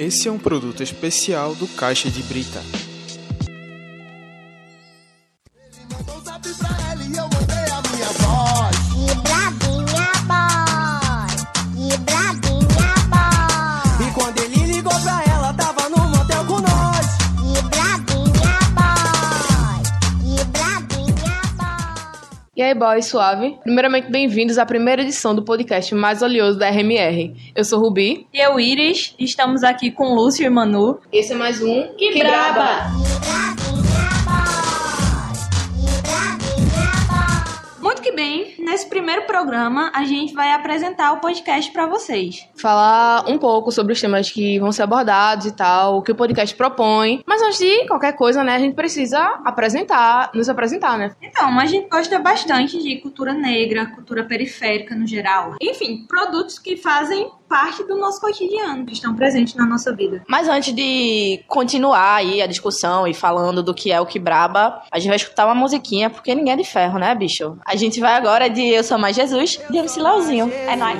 Esse é um produto especial do Caixa de Brita. E aí, boy, suave? Primeiramente, bem-vindos à primeira edição do podcast mais oleoso da RMR. Eu sou Rubi. E eu, Iris. Estamos aqui com Lúcio e Manu. Esse é mais um Que, que Braba! Muito que bem, nesse primeiro programa a gente vai apresentar o podcast para vocês. Falar um pouco sobre os temas que vão ser abordados e tal, o que o podcast propõe. Mas antes de qualquer coisa, né, a gente precisa apresentar, nos apresentar, né? Então, a gente gosta bastante de cultura negra, cultura periférica no geral. Enfim, produtos que fazem parte do nosso cotidiano, que estão presentes na nossa vida. Mas antes de continuar aí a discussão e falando do que é o que braba, a gente vai escutar uma musiquinha, porque ninguém é de ferro, né, bicho? A gente vai agora de Eu Sou Mais Jesus, de MC Lauzinho. É nóis.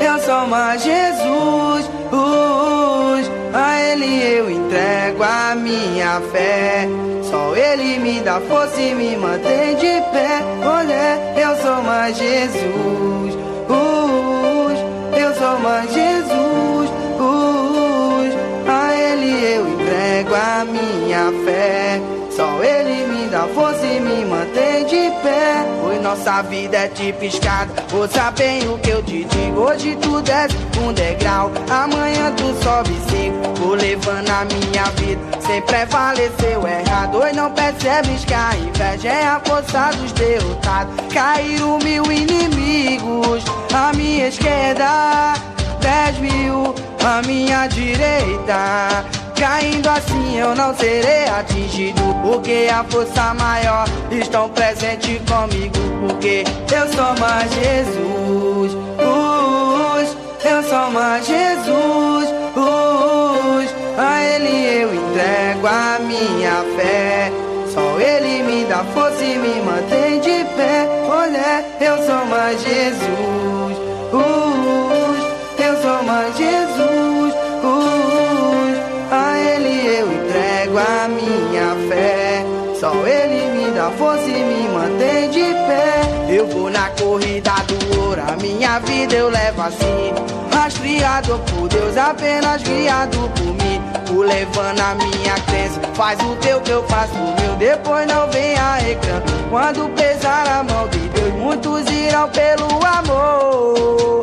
Eu sou mais Jesus, us, a Ele eu entrego a minha fé. Só Ele me dá força e me mantém de pé. Olha, eu sou mais Jesus, us, eu sou mais Jesus, us, a Ele eu entrego a minha fé. Só Ele dá força e me mantém de pé. Pois nossa vida é tipo escada. Ouça bem o que eu te digo. Hoje tu desce um degrau, amanhã tu sobe cinco. Vou levando a minha vida sem prevalecer o errado. Hoje não percebes que a inveja é a força dos derrotados. Caíram mil inimigos à minha esquerda, dez mil à minha direita. Caindo assim eu não serei atingido Porque a força maior estão presente comigo Porque eu sou mais Jesus. Us, Eu sou mais Jesus. Us, A Ele eu entrego a minha fé. Só Ele me dá força e me mantém de pé. Olha, eu sou mais Jesus. Us, Eu sou mais Jesus Dá força e me mantém de pé. Eu vou na corrida do ouro, a minha vida eu levo assim. Rastreado por Deus, apenas guiado por mim. Vou levando a minha crença, faz o teu que eu faço o meu. Depois não venha reclamar. Quando pesar a mão de Deus, muitos irão pelo amor.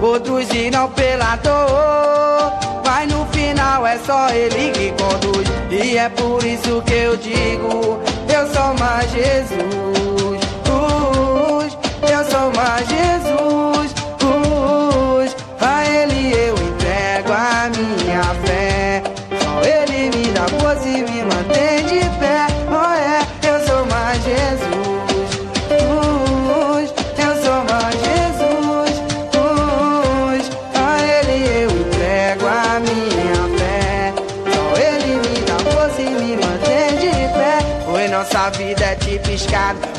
Outros irão pela dor. Mas no final é só ele que conduz. E é por isso que eu digo: Eu sou mais Jesus. Us, eu sou mais Jesus.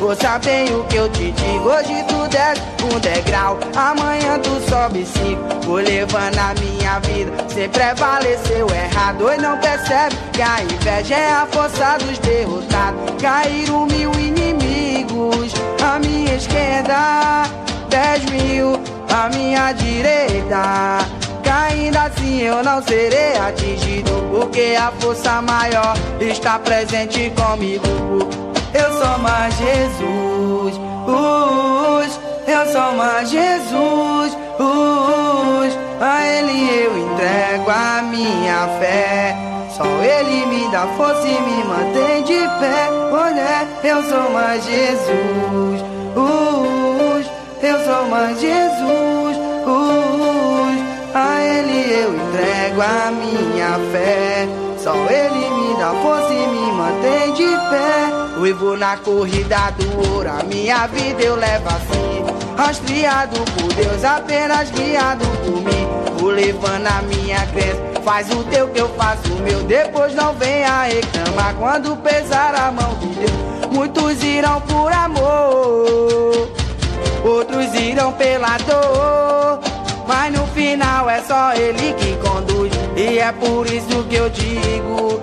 Ouça bem o que eu te digo. Hoje tu desce um degrau, amanhã tu sobe cinco. Vou levando a minha vida sem prevalecer o errado. Hoje não percebe que a inveja é a força dos derrotados. Caíram mil inimigos à minha esquerda, dez mil à minha direita. Caindo assim eu não serei atingido Porque a força maior está presente comigo Eu sou mais Jesus us, Eu sou mais Jesus us, A Ele eu entrego a minha fé. Só Ele me dá força e me mantém de pé. Olha, eu sou mais Jesus us, Eu sou mais Jesus us, a Ele eu entrego a minha fé. Só Ele me dá força e me mantém de pé. Vou na corrida do ouro, a minha vida eu levo assim. Rastreado por Deus, apenas guiado por mim. Vou levando a minha crença, faz o teu que eu faço o meu. Depois não venha reclamar quando pesar a mão de Deus. Muitos irão por amor, outros irão pela dor. Mas no final é só ele que conduz. E é por isso que eu digo: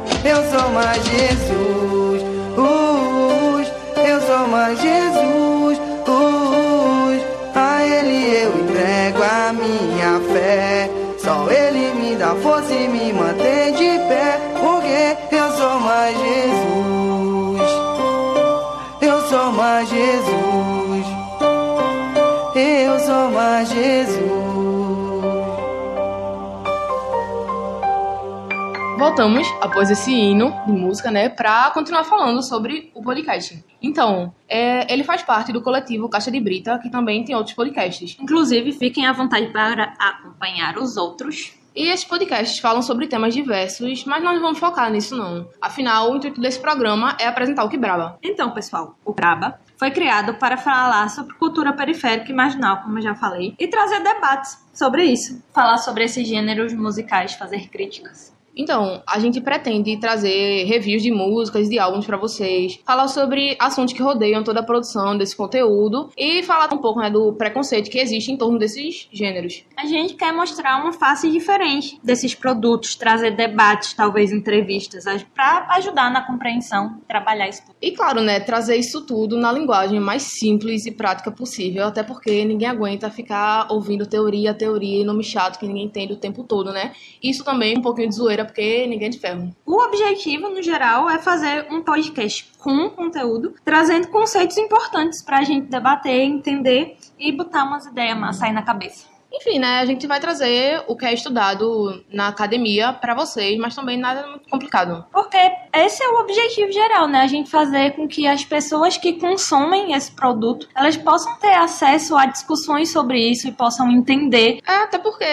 Voltamos após esse hino de música, né, pra continuar falando sobre o podcast. Então, é, ele faz parte do coletivo Caixa de Brita, que também tem outros podcasts. Inclusive, fiquem à vontade para acompanhar os outros. E esses podcasts falam sobre temas diversos, mas nós não vamos focar nisso não. Afinal, o intuito desse programa é apresentar o que brava. Então, pessoal, o Braba foi criado para falar sobre cultura periférica e marginal, como eu já falei, e trazer debates sobre isso. Falar sobre esses gêneros musicais, fazer críticas. Então, a gente pretende trazer reviews de músicas, de álbuns para vocês, falar sobre assuntos que rodeiam toda a produção desse conteúdo e falar um pouco né, do preconceito que existe em torno desses gêneros. A gente quer mostrar uma face diferente desses produtos, trazer debates, talvez entrevistas, para ajudar na compreensão, trabalhar isso tudo. E claro, né, trazer isso tudo na linguagem mais simples e prática possível, até porque ninguém aguenta ficar ouvindo teoria, teoria e nome chato que ninguém entende o tempo todo, né? Isso também é um pouquinho de zoeira porque ninguém é de ferro. O objetivo, no geral, é fazer um podcast com conteúdo, trazendo conceitos importantes para a gente debater, entender e botar umas ideias massas aí na cabeça. Enfim, né, a gente vai trazer o que é estudado na academia para vocês, mas também nada muito complicado. Porque esse é o objetivo geral, né? A gente fazer com que as pessoas que consomem esse produto, elas possam ter acesso a discussões sobre isso e possam entender. É, até porque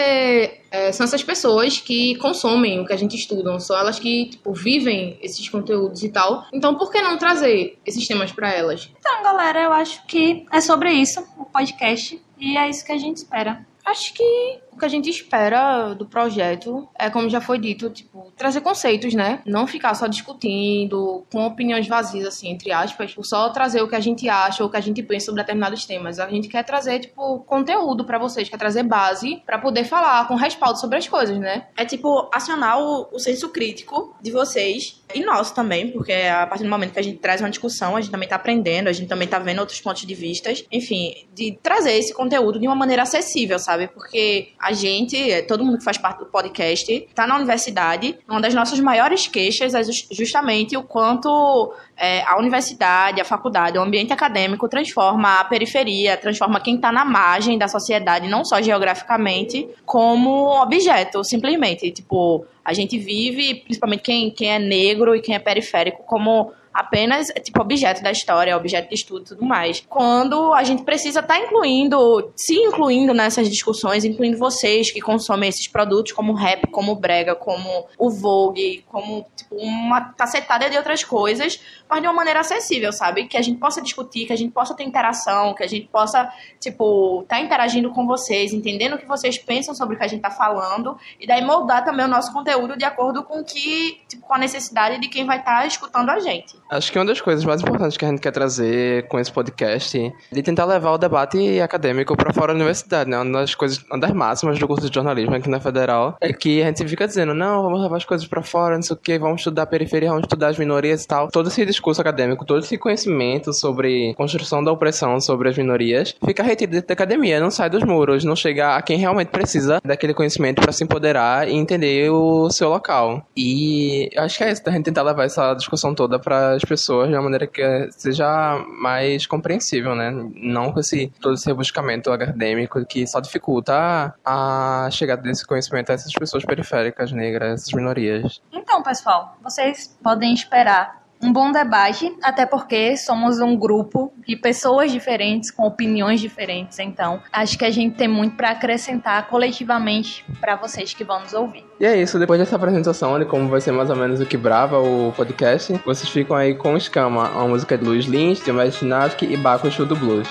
é, são essas pessoas que consomem o que a gente estuda, são elas que tipo, vivem esses conteúdos e tal. Então, por que não trazer esses temas para elas? Então, galera, eu acho que é sobre isso o podcast e é isso que a gente espera. Acho que o que a gente espera do projeto é, como já foi dito, tipo, trazer conceitos, né? Não ficar só discutindo com opiniões vazias, assim, entre aspas, tipo, só trazer o que a gente acha ou o que a gente pensa sobre determinados temas. A gente quer trazer, tipo, conteúdo para vocês, quer trazer base para poder falar com respaldo sobre as coisas, né? É tipo acionar o, o senso crítico de vocês e nosso também, porque a partir do momento que a gente traz uma discussão, a gente também tá aprendendo, a gente também tá vendo outros pontos de vista, enfim, de trazer esse conteúdo de uma maneira acessível, sabe? Porque a gente, todo mundo que faz parte do podcast, tá na universidade. Uma das nossas maiores queixas é justamente o quanto é, a universidade, a faculdade, o ambiente acadêmico transforma a periferia, transforma quem está na margem da sociedade, não só geograficamente, como objeto, simplesmente. Tipo, a gente vive, principalmente quem, quem é negro e quem é periférico, como apenas tipo objeto da história, objeto de estudo e tudo mais. Quando a gente precisa estar tá incluindo, se incluindo nessas discussões, incluindo vocês que consomem esses produtos como rap, como brega, como o Vogue, como tipo, uma cacetada de outras coisas, mas de uma maneira acessível, sabe? Que a gente possa discutir, que a gente possa ter interação, que a gente possa, tipo, estar tá interagindo com vocês, entendendo o que vocês pensam sobre o que a gente tá falando, e daí moldar também o nosso conteúdo de acordo com que, tipo, com a necessidade de quem vai estar tá escutando a gente. Acho que uma das coisas mais importantes que a gente quer trazer com esse podcast é de tentar levar o debate acadêmico para fora da universidade, né? Uma das coisas, uma das máximas do curso de jornalismo aqui na Federal é que a gente fica dizendo, não, vamos levar as coisas para fora, não sei o que, vamos estudar a periferia, vamos estudar as minorias e tal. Todo esse discurso acadêmico, todo esse conhecimento sobre construção da opressão sobre as minorias, fica retido dentro da academia, não sai dos muros, não chega a quem realmente precisa daquele conhecimento para se empoderar e entender o seu local. E acho que é isso, a gente tentar levar essa discussão toda para as pessoas de uma maneira que seja mais compreensível, né? Não com esse, todo esse rebuscamento acadêmico que só dificulta a chegada desse conhecimento a essas pessoas periféricas, negras, essas minorias. Então, pessoal, vocês podem esperar um bom debate, até porque somos um grupo de pessoas diferentes, com opiniões diferentes. Então, acho que a gente tem muito para acrescentar coletivamente para vocês que vão nos ouvir. E é isso, depois dessa apresentação de como vai ser mais ou menos o que brava o podcast, vocês ficam aí com Escama, uma música de Luiz Lins, de Imaginavski e Baco Show do Blues.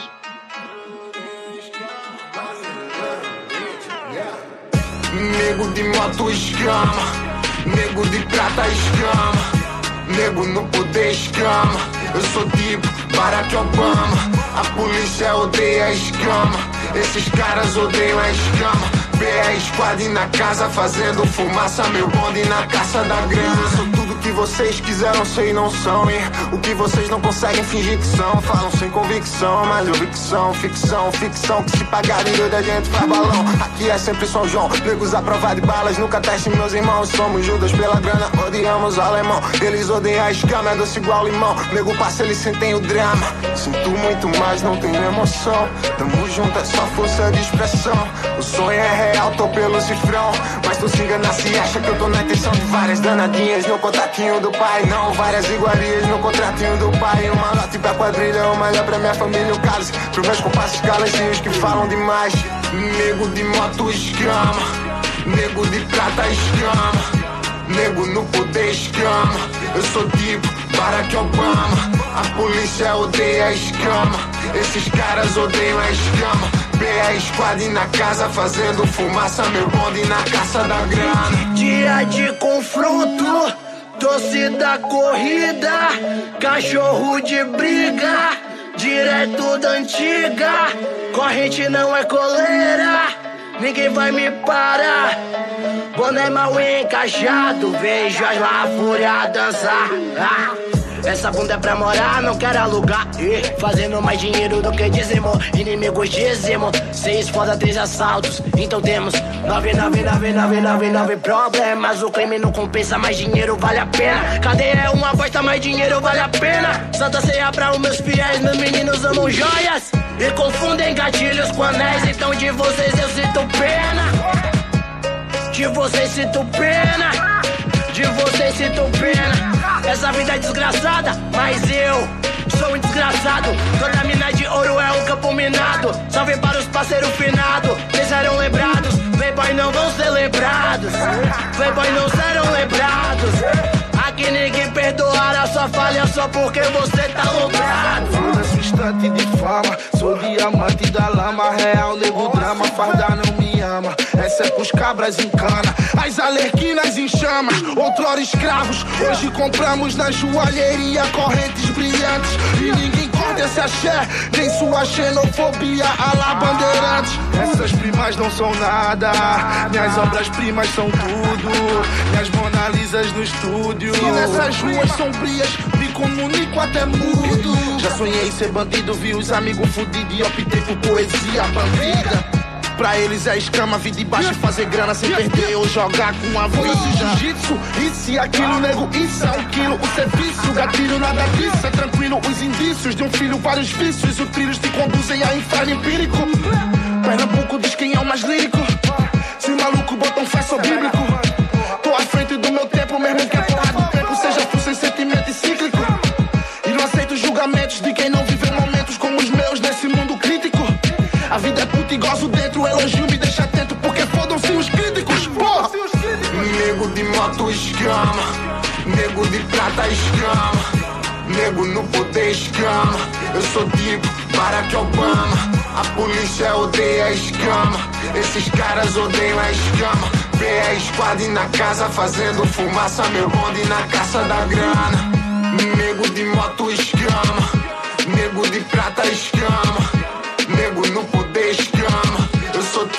Nego de moto escama, nego de prata escama. Nego no poder escama. Eu sou tipo Barack Obama. A polícia odeia a escama. Esses caras odeiam a escama. BR Squad na casa fazendo fumaça, meu bonde na caça da grana. Que vocês quiseram ser e não são. E o que vocês não conseguem fingir que são. Falam sem convicção, mas eu vi que são ficção, ficção. Que se pagarem doido a gente faz balão. Aqui é sempre São João, negros à prova de balas. Nunca teste meus irmãos, somos Judas pela grana. Odiamos o alemão, eles odeiam a escama, é doce igual limão. Nego passa, eles sentem o drama. Sinto muito, mas não tenho emoção. Tamo junto, é só força de expressão. O sonho é real, tô pelo cifrão. Mas tu se engana se acha que eu tô na intenção de várias danadinhas no do pai. Não, várias iguarias no contratinho do pai. Uma lote pra quadrilha, uma olha pra minha família, o cálice. Pros meus compassos os que falam demais. Nego de moto escama, nego de prata escama. Nego no poder escama Eu sou tipo Barack Obama A polícia odeia a escama Esses caras odeiam a escama BR Squad na casa fazendo fumaça Meu bonde na caça da grana Dia de confronto Torcida corrida Cachorro de briga Direto da antiga Corrente não é coleira Ninguém vai me parar Boné mal encaixado, vejo as lá fúria dançar. Ah. Essa bunda é pra morar, não quero alugar. E fazendo mais dinheiro do que dizimo. Inimigos dizimo. Seis foda, três assaltos. Então temos nove, nove, nove, nove, nove, nove problemas. O crime não compensa, mais dinheiro vale a pena. Cadeia é uma bosta, mais dinheiro vale a pena. Santa ceia pra os meus fiéis, meus meninos amam joias. E confundem gatilhos com anéis. Então de vocês eu sinto pena. De vocês sinto pena, de vocês sinto pena. Essa vida é desgraçada, mas eu sou um desgraçado. Toda mina de ouro é um campo minado. Salve para os parceiros finados, eles serão lembrados. Playboy não vão ser lembrados, Playboy não serão lembrados. Aqui ninguém perdoará sua falha só porque você tá. Foda-se instante de fama, sou diamante da lama, real, nego drama, farda não me ama. Essa é pros cabras em cana, as alerquinas em chamas, outrora escravos. Hoje compramos na joalheria correntes brilhantes. E ninguém corta esse axé, nem sua xenofobia, a bandeirantes. Essas primas não são nada, minhas obras-primas são tudo. Minhas Mona Lisas no estúdio. E nessas ruas sombrias me comunico até mudo. Já sonhei ser bandido, vi os amigos fudidos e optei por poesia bandida. Pra eles é escama, vida de baixo e fazer grana sem perder ou jogar com a vida. Jiu-jitsu, isso e aquilo, nego, isso é um quilo. O serviço, gatilho, nada disso. É tranquilo, os indícios de um filho, vários vícios. Os trilhos te conduzem a inferno empírico. Pernambuco diz quem é o mais lírico. E gozo dentro, elogio me deixa atento, porque fodam-se os críticos, porra! Nego de moto escama, nego de prata escama. Nego no poder escama, eu sou tipo Barack Obama. A polícia odeia a escama, esses caras odeiam a escama. BR Squad na casa fazendo fumaça, meu bonde na caça da grana. Nego de moto escama, nego de prata escama.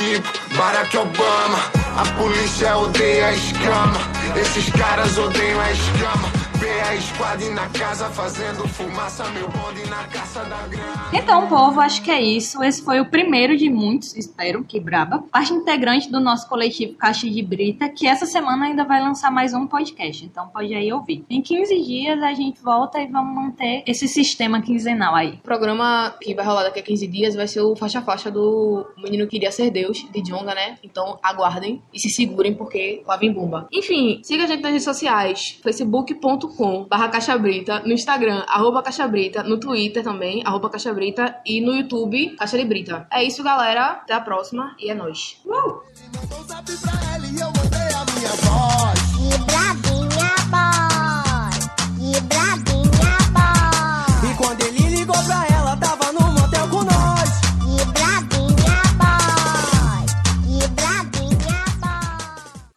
Tipo Barack Obama. A polícia odeia a escama, esses caras odeiam a escama. BR Squad na casa fazendo fumaça, meu bonde na caça da grana. Então, povo, acho que é isso. Esse foi o primeiro de muitos, espero, que braba. Parte integrante do nosso coletivo Caixa de Brita, que essa semana ainda vai lançar mais um podcast. Então pode aí ouvir. Em 15 dias a gente volta e vamos manter esse sistema quinzenal aí. O programa que vai rolar daqui a 15 dias vai ser o faixa faixa do Menino que Queria Ser Deus, de Jonga, né? Então aguardem e se segurem porque lá vem bomba. Enfim, siga a gente nas redes sociais, facebook.com barra Caixa Brita, no Instagram, arroba Caixa Brita, no Twitter também, arroba Caixa Brita e no YouTube, Caixa de Brita. É isso, galera. Até a próxima e é nóis. Uh!